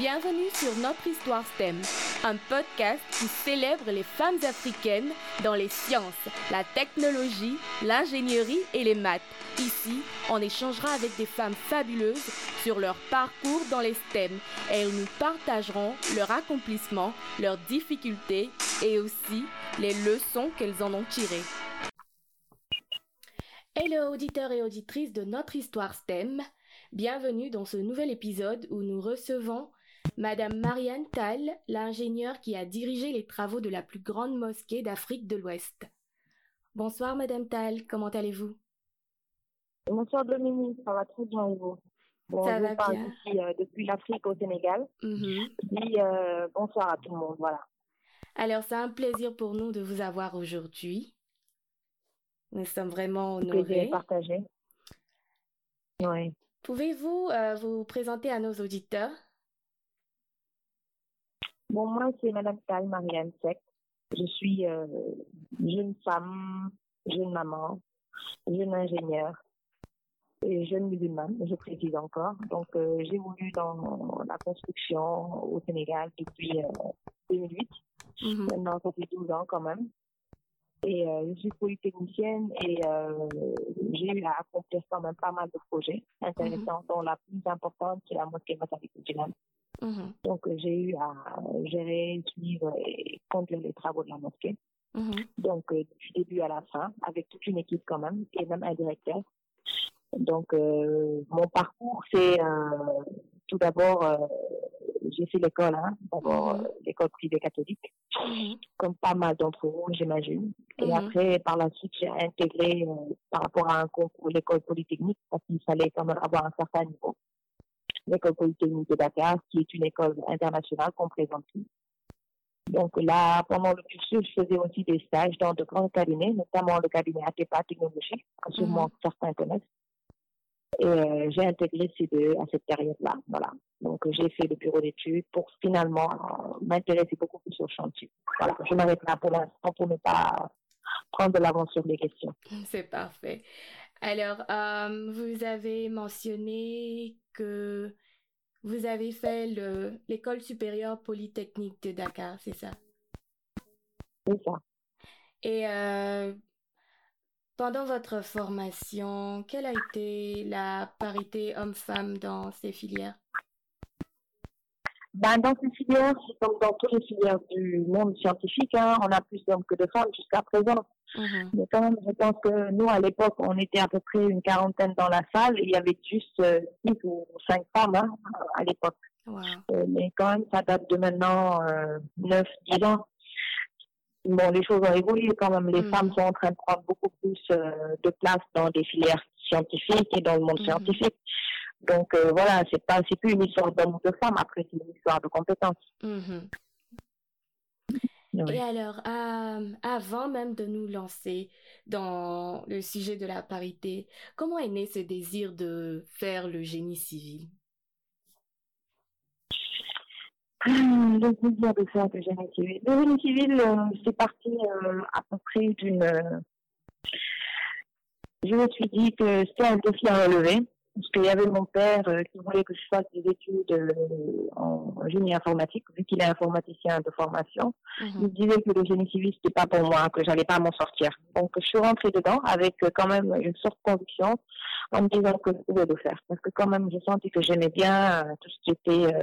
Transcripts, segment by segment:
Bienvenue sur Notre Histoire STEM, un podcast qui célèbre les femmes africaines dans les sciences, la technologie, l'ingénierie et les maths. Ici, on échangera avec des femmes fabuleuses sur leur parcours dans les STEM et elles nous partageront leur accomplissement, leurs difficultés et aussi les leçons qu'elles en ont tirées. Hello auditeurs et auditrices de Notre Histoire STEM, bienvenue dans ce nouvel épisode où nous recevons Madame Marianne Tal, l'ingénieure qui a dirigé les travaux de la plus grande mosquée d'Afrique de l'Ouest. Bonsoir Madame Tal, comment allez-vous? Bonsoir Dominique, ça va très bien et vous? Ça va bien. Depuis, euh, depuis l'Afrique au Sénégal. Mhm. Et, euh, bonsoir à tout le monde, voilà. Alors c'est un plaisir pour nous de vous avoir aujourd'hui. Nous sommes vraiment Plaisir honorés. partagé. Oui. Pouvez-vous euh, vous présenter à nos auditeurs? Bon, moi, c'est Madame Tal, Marianne Sec. Je suis euh, jeune femme, jeune maman, jeune ingénieure et jeune musulmane, je précise encore. Donc, euh, j'ai évolué dans la construction au Sénégal depuis euh, 2008. Mhm. Maintenant, ça fait 12 ans quand même. Et euh, je suis polytechnicienne et euh, j'ai eu à accomplir quand même pas mal de projets intéressants, dont la plus importante, c'est la mosquée Massaliko Mhm. Donc, j'ai eu à gérer, suivre et conduire les travaux de la mosquée. Mhm. Donc, euh, du début à la fin, avec toute une équipe quand même, et même un directeur. Donc, euh, mon parcours, c'est euh, tout d'abord, euh, j'ai fait l'école, hein, d'abord Mhm. euh, l'école privée catholique, comme pas mal d'entre vous, j'imagine. Et après, par la suite, j'ai intégré par rapport à un concours l'école polytechnique, parce qu'il fallait quand même avoir un certain niveau. L'école polytechnique de Dakar, qui est une école internationale qu'on présente. Donc là, pendant le cursus, je faisais aussi des stages dans de grands cabinets, notamment le cabinet Atepa Technologie, que sûrement certains connaissent. Et euh, j'ai intégré ces deux à cette période-là. Voilà. Donc euh, j'ai fait le bureau d'études pour finalement euh, m'intéresser beaucoup plus au chantier. Voilà. Je m'arrête là pour l'instant pour ne pas prendre de l'avance sur les questions. C'est parfait. Alors, euh, vous avez mentionné que vous avez fait le- l'école supérieure polytechnique de Dakar, c'est ça? C'est ça. Et euh, pendant votre formation, quelle a été la parité homme-femme dans ces filières? Ben, dans ces filières, comme dans toutes les filières du monde scientifique, hein, on a plus d'hommes que de femmes jusqu'à présent. Mhm. Mais quand même, je pense que nous, à l'époque, on était à peu près une quarantaine dans la salle et il y avait juste euh, six ou cinq femmes hein, à l'époque. Wow. Euh, mais quand même, ça date de maintenant euh, 9, 10 ans. Bon, les choses ont évolué quand même. Les Mhm. femmes sont en train de prendre beaucoup plus euh, de place dans des filières scientifiques et dans le monde Mhm. scientifique. Donc voilà, c'est pas, c'est plus une histoire d'homme ou de femme. Après, c'est une histoire de compétences. Oui. Et alors, euh, avant même de nous lancer dans le sujet de la parité, comment est né ce désir de faire le génie civil? Le plaisir de faire le génie civil. Le génie civil, euh, c'est parti euh, à peu près d'une. je me suis dit que c'était un défi à relever. Parce qu'il y avait mon père euh, qui voulait que je fasse des études euh, en génie informatique, vu qu'il est informaticien de formation. Il Mhm. me disait que le génie civil, c'était pas pour moi, que j'allais pas m'en sortir. Donc, je suis rentrée dedans avec euh, quand même une sorte de conviction en me disant que je pouvais le faire. Parce que quand même, j'ai senti que j'aimais bien tout ce qui était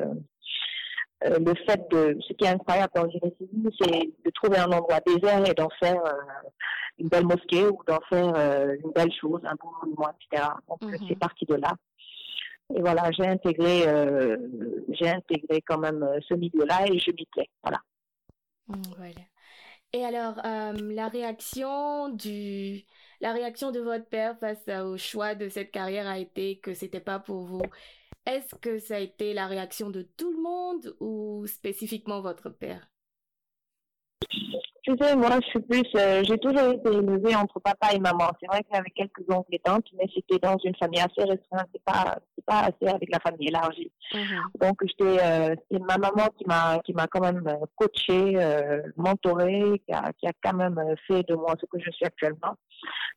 euh, le fait de, ce qui est incroyable dans le génie civil, c'est de trouver un endroit désert et d'en faire euh, une belle mosquée ou d'en faire euh, une belle chose, un beau monument, etc. Donc, Mhm. c'est parti de là. Et voilà, j'ai intégré, j'ai intégré quand même ce milieu-là et je m'y plais. Voilà. Mm, Voilà. Et alors, la réaction du, la réaction de votre père face au choix de cette carrière a été que c'était pas pour vous? Est-ce que ça a été la réaction de tout le monde ou spécifiquement votre père? Tu sais, moi, je suis plus, euh, j'ai toujours été élevée entre papa et maman. C'est vrai qu'il y avait quelques oncles et tantes, mais c'était dans une famille assez restreinte. C'est pas, c'est pas assez avec la famille élargie. Mhm. Donc, j'étais, euh, c'est ma maman qui m'a, qui m'a quand même euh, coachée, euh, mentorée, qui a, qui a quand même fait de moi ce que je suis actuellement.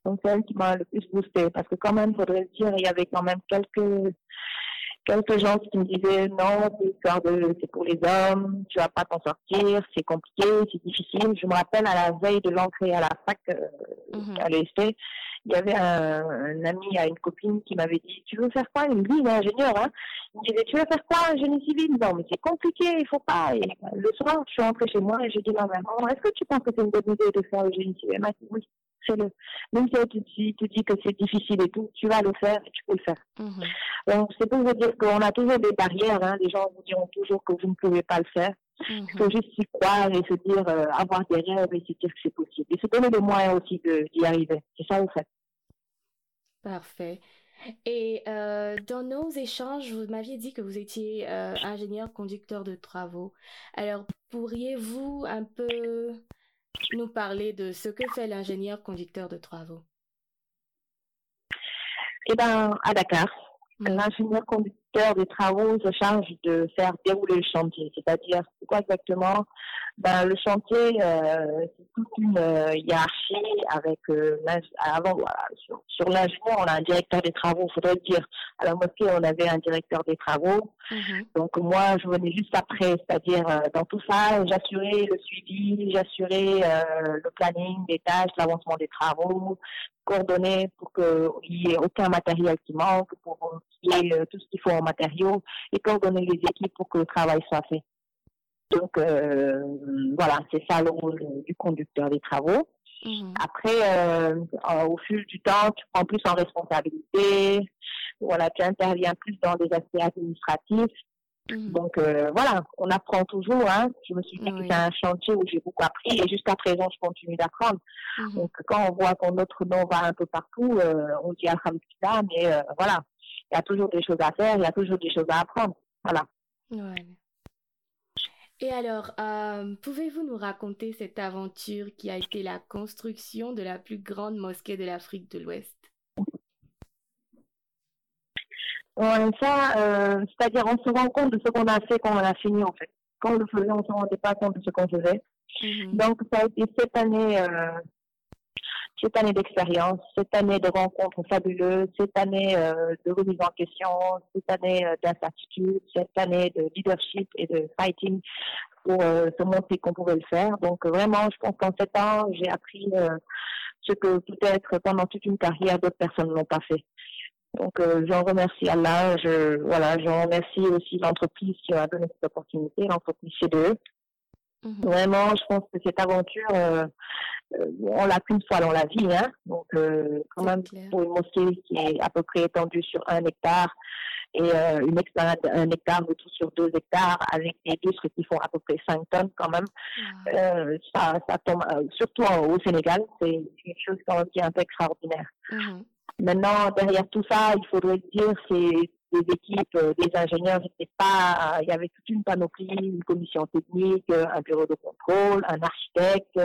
Donc, c'est elle qui m'a le plus boostée. Parce que quand même, faudrait le dire, il y avait quand même quelques, quelques gens qui me disaient non, c'est pour les hommes, tu vas pas t'en sortir, c'est compliqué, c'est difficile. Je me rappelle à la veille de l'entrée à la fac euh, mm à l'EST, il y avait un, un, ami à une copine qui m'avait dit tu veux faire quoi? Il me dit il est ingénieur, hein. Il me disait tu veux faire quoi un génie civil? Non mais c'est compliqué, il faut pas. Et le soir, je suis rentrée chez moi et j'ai dit ma maman, est-ce que tu penses que c'est une bonne idée de faire le génie civil? Elle m'a dit oui fais-le. Même si tu dis que c'est difficile et tout, tu vas le faire et tu peux le faire. Mhm. Donc, c'est pour vous dire qu'on a toujours des barrières. Hein. Les gens vous diront toujours que vous ne pouvez pas le faire. Il faut mhm. juste s'y croire et se dire, euh, avoir des rêves et se dire que c'est possible. Et se donner les moyens aussi d'y arriver. C'est ça, vous faites. Parfait. Et euh, dans nos échanges, vous m'aviez dit que vous étiez euh, ingénieur conducteur de travaux. Alors, pourriez-vous un peu nous parler de ce que fait l'ingénieur conducteur de travaux Eh bien, à Dakar, mm. l'ingénieur conducteur de travaux se charge de faire dérouler le chantier. C'est-à-dire, c'est quoi exactement? Ben, le chantier, euh, c'est toute une euh, hiérarchie avec euh, avant voilà, sur, sur l'ingénieur, on a un directeur des travaux, faudrait dire. À la mosquée, on avait un directeur des travaux. Mhm. Donc moi, je venais juste après, c'est-à-dire dans tout ça, j'assurais le suivi, j'assurais le planning des tâches, l'avancement des travaux, coordonner pour qu'il n'y ait aucun matériel qui manque, pour y ait tout ce qu'il faut en matériaux et coordonner les équipes pour que le travail soit fait. Donc euh, voilà, c'est ça le rôle du conducteur des travaux. Mhm. Après, euh, au fil du temps, tu prends plus en responsabilité. Voilà, tu interviens plus dans des aspects administratifs. Mhm. Donc euh, voilà, on apprend toujours. Hein. Je me suis dit que c'est un chantier où j'ai beaucoup appris et jusqu'à présent, je continue d'apprendre. Mhm. Donc quand on voit qu'on notre nom va un peu partout, on dit Alhamdulillah, mais voilà, il y a toujours des choses à faire, il y a toujours des choses à apprendre. Voilà. Ouais. Et alors, euh, pouvez-vous nous raconter cette aventure qui a été la construction de la plus grande mosquée de l'Afrique de l'Ouest? Ça, euh, c'est-à-dire on se rend compte de ce qu'on a fait quand on a fini en fait. Quand on le faisait, on ne se rendait pas compte de ce qu'on faisait. Mhm. Donc ça a été cette année, euh, cette année d'expérience, cette année de rencontres fabuleuses, cette année de remise en question, cette année d'incertitude, cette année de leadership et de fighting pour euh, se montrer qu'on pouvait le faire. Donc vraiment, je pense qu'en sept ans, j'ai appris euh, ce que peut-être pendant toute une carrière d'autres personnes n'ont pas fait. Donc euh, j'en remercie Allah, je voilà, j'en remercie aussi l'entreprise qui m'a donné cette opportunité, l'entreprise CDE. Mhm. Vraiment, je pense que cette aventure, on l'a qu'une fois dans la vie, hein. Donc quand même pour une mosquée qui est à peu près étendue sur un hectare, et euh, une expérience un hectare sur deux hectares avec des lustres qui font à peu près 5 tonnes quand même. Euh, ça, ça tombe, euh, surtout au Sénégal, c'est quelque chose quand même qui est un peu extraordinaire. Mhm. Maintenant, derrière tout ça, il faudrait dire, c'est des équipes, des ingénieurs, pas, il y avait toute une panoplie, une commission technique, un bureau de contrôle, un architecte,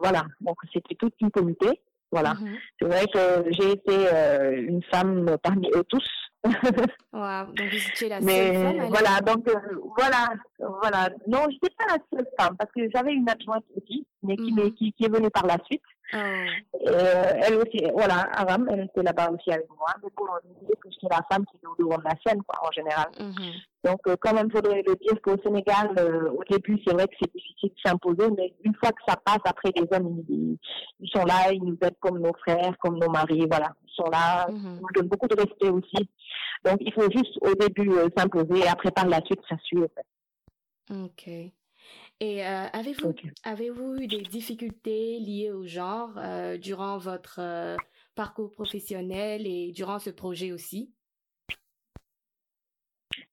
voilà. Donc c'était toute une comité, voilà. Mhm. C'est vrai que j'ai été une femme parmi eux tous, wow. donc vous étiez la seule femme Voilà, donc euh, voilà, voilà. Non, je n'étais pas la seule femme parce que j'avais une adjointe aussi, mais qui, mhm. qui, qui, est venue par la suite. Oh. Euh, elle aussi, voilà, Aram, elle était là-bas aussi avec moi. Mais bon, on disait que j'étais la femme qui est au devant de la scène, quoi, en général. Mhm. Donc, euh, quand même, faudrait le dire qu'au Sénégal, euh, au début, c'est vrai que c'est difficile de s'imposer, mais une fois que ça passe, après, les hommes, ils, ils, sont là, ils nous aident comme nos frères, comme nos maris, voilà. Ils sont là, ils nous donnent beaucoup de respect aussi. Donc, il faut juste, au début, s'imposer, et après, par la suite, ça suit, en fait. Ok. Et euh, avez-vous avez-vous eu des difficultés liées au genre euh, durant votre euh, parcours professionnel et durant ce projet aussi?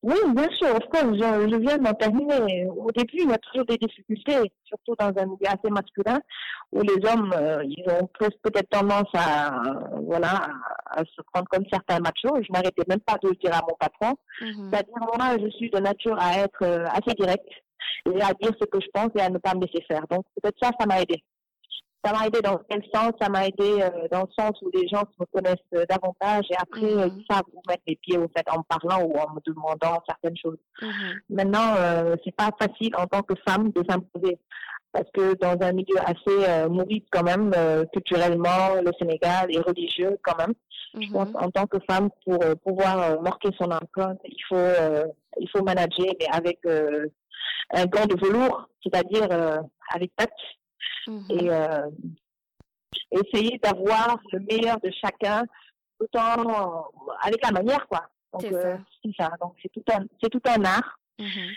Oui, bien sûr. Je, je viens d'en terminer. Au début, il y a toujours des difficultés, surtout dans un milieu assez masculin, où les hommes, ils ont peut-être tendance à, voilà, à se prendre comme certains machos. Je n'arrêtais même pas de le dire à mon patron. Mmh C'est-à-dire, moi, je suis de nature à être assez directe et à dire ce que je pense et à ne pas me laisser faire. Donc peut-être ça, ça m'a aidé. Ça m'a aidé dans quel sens? Ça m'a aidé euh, dans le sens où les gens me connaissent euh, davantage et après mm -hmm. ils savent où mettre les pieds au fait en parlant ou en me demandant certaines choses. Mhm. Maintenant, euh, c'est pas facile en tant que femme de s'imposer parce que dans un milieu assez euh, mouride quand même, euh, culturellement, le Sénégal est religieux quand même. Je pense Mhm. en tant que femme, pour euh, pouvoir marquer son empreinte, il faut il faut manager, mais avec un gant de velours, c'est-à-dire euh, avec tact Mhm. et euh, essayer d'avoir le meilleur de chacun, tout en avec la manière quoi. Donc C'est euh, ça. c'est ça. Donc c'est tout un c'est tout un art. Mhm.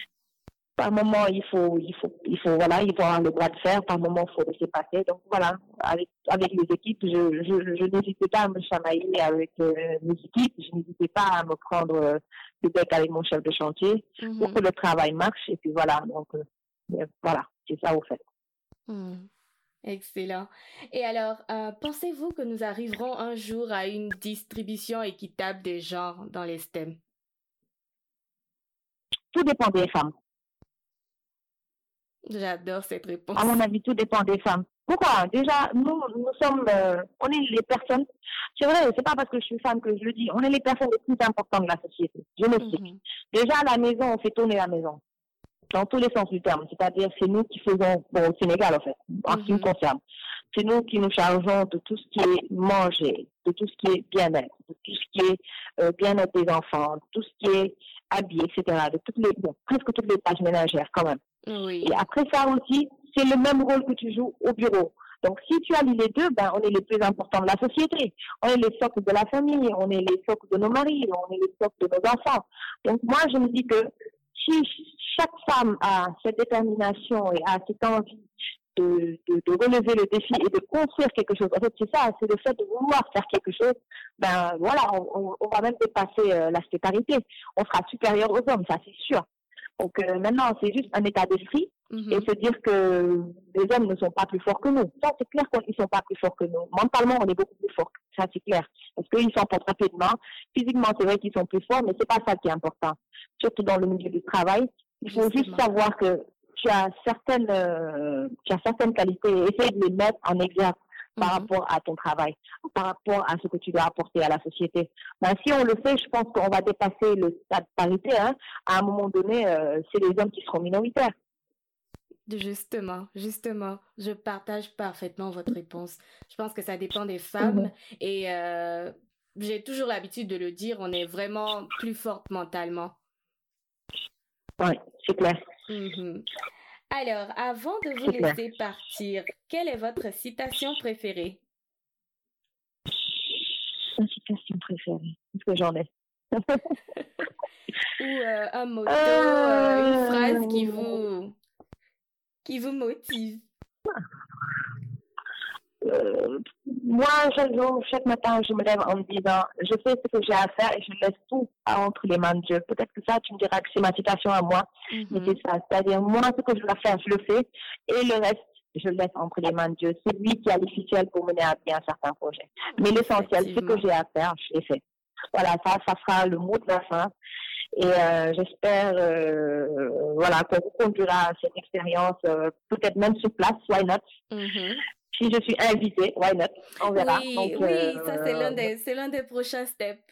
Par moment, il faut, il faut, il faut, voilà, il faut avoir le bras de fer. Par moment, il faut laisser passer. Donc voilà, avec, avec les équipes, je, je, je n'hésitais pas à me chamailler avec euh, mes équipes. Je n'hésitais pas à me prendre euh, le bec avec mon chef de chantier pour Mhm. que le travail marche. Et puis voilà, donc euh, euh, voilà, c'est ça au fait. Mhm. Excellent. Et alors, pensez-vous que nous arriverons un jour à une distribution équitable des genres dans les STEM? Tout dépend des femmes. J'adore cette réponse. À mon avis, tout dépend des femmes. Pourquoi? Déjà, nous, nous sommes, euh, on est les personnes. C'est vrai, c'est pas parce que je suis femme que je le dis. On est les personnes les plus importantes de la société. Je m'explique. Mhm. Déjà, à la maison, on fait tourner la maison. Dans tous les sens du terme. C'est-à-dire, c'est nous qui faisons, bon, au Sénégal, en fait, en ce qui me Mhm. concerne. C'est nous qui nous chargeons de tout ce qui est manger, de tout ce qui est bien-être, de tout ce qui est euh, bien-être des enfants, de tout ce qui est habillé, etc. De toutes les, bon, presque toutes les tâches ménagères, quand même. Et après ça aussi, c'est le même rôle que tu joues au bureau. Donc, si tu allies les deux, ben, on est les plus importants de la société. On est les socles de la famille, on est les socles de nos maris, on est les socles de nos enfants. Donc, moi, je me dis que si chaque femme a cette détermination et a cette envie de, de, de relever le défi et de construire quelque chose, en fait, c'est ça, c'est le fait de vouloir faire quelque chose, ben voilà, on, on, va même dépasser euh, l'aspect parité. On sera supérieur aux hommes, ça c'est sûr. Donc euh, maintenant, c'est juste un état d'esprit Mhm. et se dire que les hommes ne sont pas plus forts que nous. Ça, c'est clair qu'ils ne sont pas plus forts que nous. Mentalement, on est beaucoup plus forts. Ça, c'est clair. Parce qu'ils s'en portent rapidement. Physiquement, c'est vrai qu'ils sont plus forts, mais c'est pas ça qui est important. Surtout dans le milieu du travail. Il faut juste savoir que tu as certaines, euh, tu as certaines qualités et essayer de les mettre en exergue par Mhm. rapport à ton travail, par rapport à ce que tu dois apporter à la société. Ben, si on le fait, je pense qu'on va dépasser le stade de parité. Hein. À un moment donné, euh, c'est les hommes qui seront minoritaires. Justement, justement, je partage parfaitement votre réponse. Je pense que ça dépend des femmes Mhm. et euh, j'ai toujours l'habitude de le dire, on est vraiment plus forte mentalement. Oui, c'est clair. Mhm. Alors, avant de vous laisser partir, quelle est votre citation préférée? Une citation préférée. Est-ce que j'en ai? Ou euh, un motto, euh, une phrase qui Euh, vous, qui vous motive? Euh, moi, chaque jour, chaque matin, je me lève en me disant, je fais ce que j'ai à faire et je laisse tout entre les mains de Dieu. Peut-être que ça, tu me diras que c'est ma citation à moi, mais Mhm. c'est ça. C'est-à-dire, moi, ce que je dois faire, je le fais et le reste, je le laisse entre les mains de Dieu. C'est lui qui a les ficelles pour mener à bien certains projets. Mais l'essentiel, ce que j'ai à faire, je l'ai fait. Voilà, ça, ça sera le mot de la fin. Et euh, j'espère, euh, voilà, qu'on conduira cette expérience, euh, peut-être même sur place, why not? Mhm. Si je suis invitée, why not? On verra. Oui, Donc, oui, euh, ça c'est l'un des, c'est l'un des prochains steps.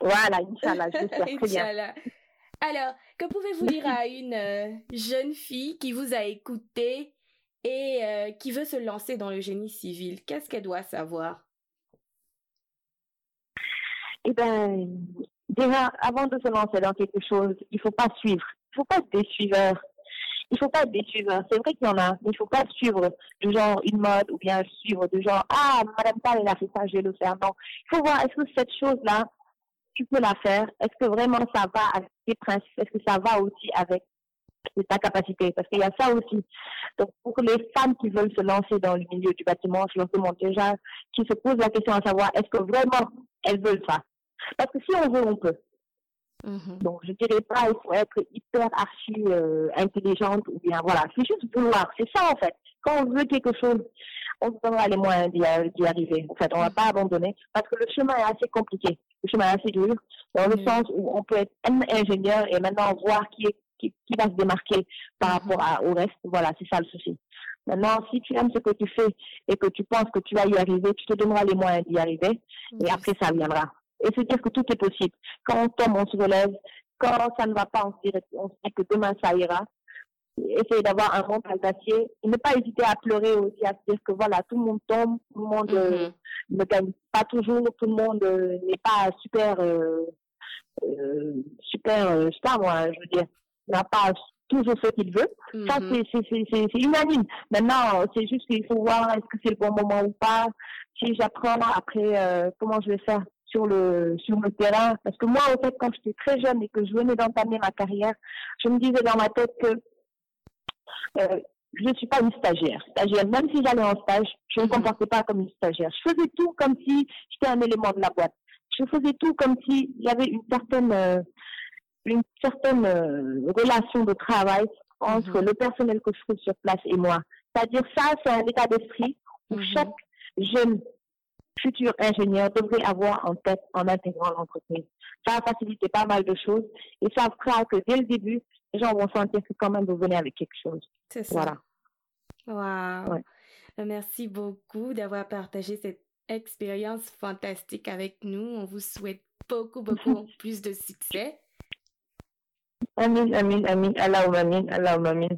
Voilà, Inch'Allah, je l'espère très bien. Alors, que pouvez-vous dire à une euh, jeune fille qui vous a écouté et euh, qui veut se lancer dans le génie civil? Qu'est-ce qu'elle doit savoir? Eh ben, déjà, avant de se lancer dans quelque chose, il faut pas suivre. Il faut pas être des suiveurs. Il faut pas être des suiveurs. C'est vrai qu'il y en a, mais il faut pas suivre du genre une mode ou bien suivre du genre ah Madame Tal elle a fait ça, je vais le faire. Non, il faut voir est-ce que cette chose-là tu peux la faire? Est-ce que vraiment ça va avec tes principes? Est-ce que ça va aussi avec ta capacité? Parce qu'il y a ça aussi. Donc pour les femmes qui veulent se lancer dans le milieu du bâtiment, je leur demande déjà qui se posent la question à savoir est-ce que vraiment elles veulent ça? Parce que si on veut, on peut. Mhm. Donc, je dirais pas, il faut être hyper archi euh, intelligente ou bien, voilà. C'est juste vouloir. C'est ça, en fait. Quand on veut quelque chose, on se donnera les moyens d'y arriver. En fait, on va pas abandonner parce que le chemin est assez compliqué. Le chemin est assez dur dans le Mhm. sens où on peut être un ingénieur et maintenant voir qui est, qui, qui va se démarquer par Mhm. rapport à, au reste. Voilà, c'est ça le souci. Maintenant, si tu aimes ce que tu fais et que tu penses que tu vas y arriver, tu te donneras les moyens d'y arriver et après ça viendra. Et se dire que tout est possible. Quand on tombe, on se relève. Quand ça ne va pas, on se dit, on se dit que demain ça ira. essayer d'avoir un mental d'acier et ne pas hésiter à pleurer aussi, à se dire que voilà, tout le monde tombe, tout le monde euh, Mhm. ne gagne pas toujours, tout le monde euh, n'est pas super, euh, euh, super, euh, je sais pas moi, je veux dire, n'a pas toujours ce qu'il veut. Ça, Mhm. c'est- c'est c'est- c'est- c'est unanime. Maintenant, c'est juste qu'il faut voir est-ce que c'est le bon moment ou pas. Si j'apprends après, euh, comment je vais faire? Sur le sur le terrain. Parce que moi, au fait, quand j'étais très jeune et que je venais d'entamer ma carrière, je me disais dans ma tête que euh, je ne suis pas une stagiaire. Stagiaire, même si j'allais en stage, je ne me Mhm. comportais pas comme une stagiaire. Je faisais tout comme si j'étais un élément de la boîte. Je faisais tout comme si j'avais une certaine euh, une certaine euh, relation de travail entre Mhm. le personnel que je trouve sur place et moi. C'est-à-dire ça, c'est un état d'esprit où Mhm. chaque jeune futur ingénieur devrait avoir en tête en intégrant l'entreprise. Ça va faciliter pas mal de choses et ça fera que dès le début, les gens vont sentir que quand même vous venez avec quelque chose. C'est ça. Voilà. Wow. Ouais. Euh, Merci beaucoup d'avoir partagé cette expérience fantastique avec nous. On vous souhaite beaucoup, beaucoup plus de succès. Amin, amin, amin, amin.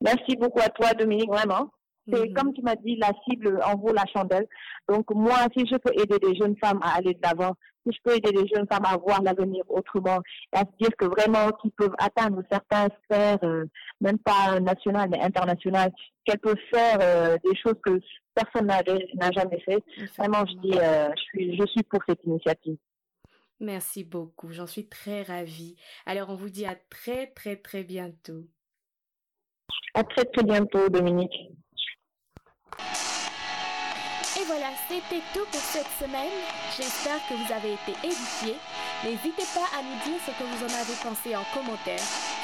Merci beaucoup à toi, Dominique, vraiment. C'est Mhm. comme tu m'as dit, la cible en vaut la chandelle. Donc moi, si je peux aider des jeunes femmes à aller de l'avant, si je peux aider des jeunes femmes à voir l'avenir autrement, et à se dire que vraiment qu'ils peuvent atteindre certaines sphères, euh, même pas nationales mais internationales, qu'elles peuvent faire euh, des choses que personne n'a n'a jamais fait. Vraiment, je dis, euh, je suis, je suis pour cette initiative. Merci beaucoup. J'en suis très ravie. Alors, on vous dit à très, très, très bientôt. À très très bientôt, Dominique. Voilà, c'était tout pour cette semaine. J'espère que vous avez été édifiés. N'hésitez pas à nous dire ce que vous en avez pensé en commentaire.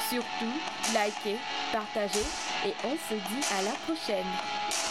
Surtout, likez, partagez et on se dit à la prochaine.